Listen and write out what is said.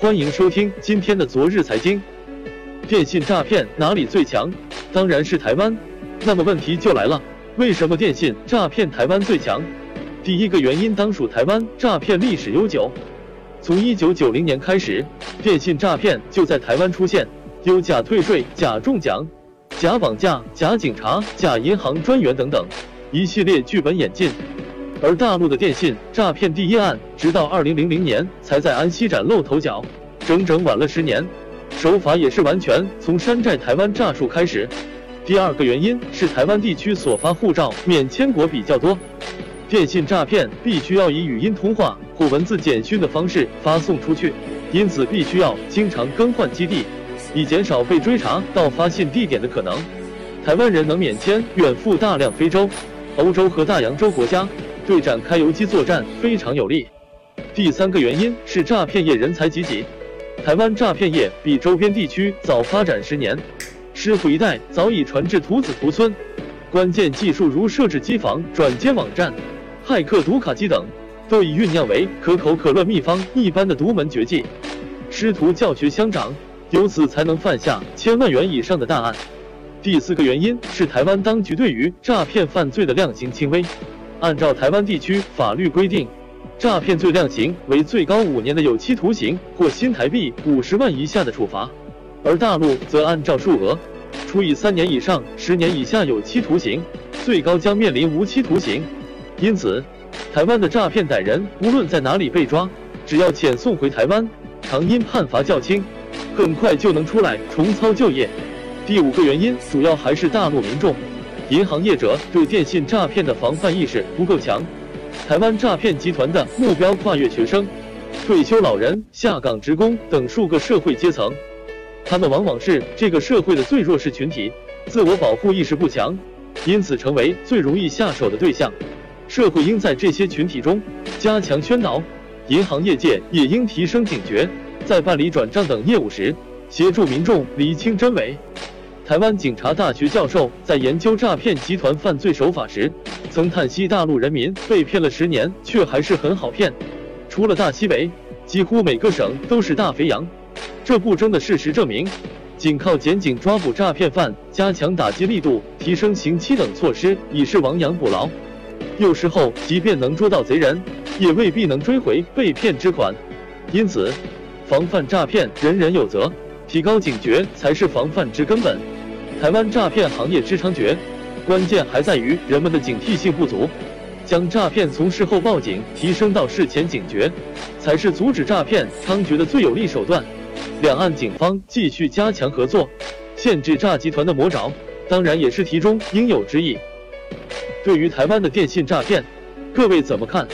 欢迎收听今天的昨日财经。电信诈骗哪里最强？当然是台湾。那么问题就来了，为什么电信诈骗台湾最强？第一个原因当属台湾诈骗历史悠久。从一九九零年开始，电信诈骗就在台湾出现，有假退税、假中奖、假绑架、假警察、假银行专员等等一系列剧本演进。而大陆的电信诈骗第一案，直到二零零零年才在安溪崭露头角，整整晚了十年，手法也是完全从山寨台湾诈术开始。第二个原因是台湾地区所发护照免签国比较多，电信诈骗必须要以语音通话或文字简讯的方式发送出去，因此必须要经常更换基地，以减少被追查到发信地点的可能。台湾人能免签远赴大量非洲、欧洲和大洋洲国家。对展开游击作战非常有利。第三个原因是诈骗业人才济济，台湾诈骗业比周边地区早发展十年，师傅一代早已传至徒子徒孙。关键技术如设置机房、转接网站、骇客读卡机等，都已酝酿为可口可乐秘方一般的独门绝技。师徒教学相长，由此才能犯下千万元以上的大案。第四个原因是台湾当局对于诈骗犯罪的量刑轻微。按照台湾地区法律规定，诈骗罪量刑为最高五年的有期徒刑或新台币五十万以下的处罚，而大陆则按照数额，处以三年以上十年以下有期徒刑，最高将面临无期徒刑。因此，台湾的诈骗歹人无论在哪里被抓，只要遣送回台湾，常因判罚较轻，很快就能出来重操旧业。第五个原因主要还是大陆民众。银行业者对电信诈骗的防范意识不够强，台湾诈骗集团的目标跨越学生、退休老人、下岗职工等数个社会阶层，他们往往是这个社会的最弱势群体，自我保护意识不强，因此成为最容易下手的对象。社会应在这些群体中加强宣导，银行业界也应提升警觉，在办理转账等业务时，协助民众理清真伪。台湾警察大学教授在研究诈骗集团犯罪手法时，曾叹息：大陆人民被骗了十年，却还是很好骗。除了大西北，几乎每个省都是大肥羊。这不争的事实证明，仅靠检警抓捕诈骗犯、加强打击力度、提升刑期等措施，已是亡羊补牢。有时候，即便能捉到贼人，也未必能追回被骗之款。因此，防范诈骗人人有责，提高警觉才是防范之根本。台湾诈骗行业之猖獗，关键还在于人们的警惕性不足。将诈骗从事后报警提升到事前警觉，才是阻止诈骗猖獗的最有力手段。两岸警方继续加强合作，限制诈集团的魔爪，当然也是题中应有之义。对于台湾的电信诈骗，各位怎么看？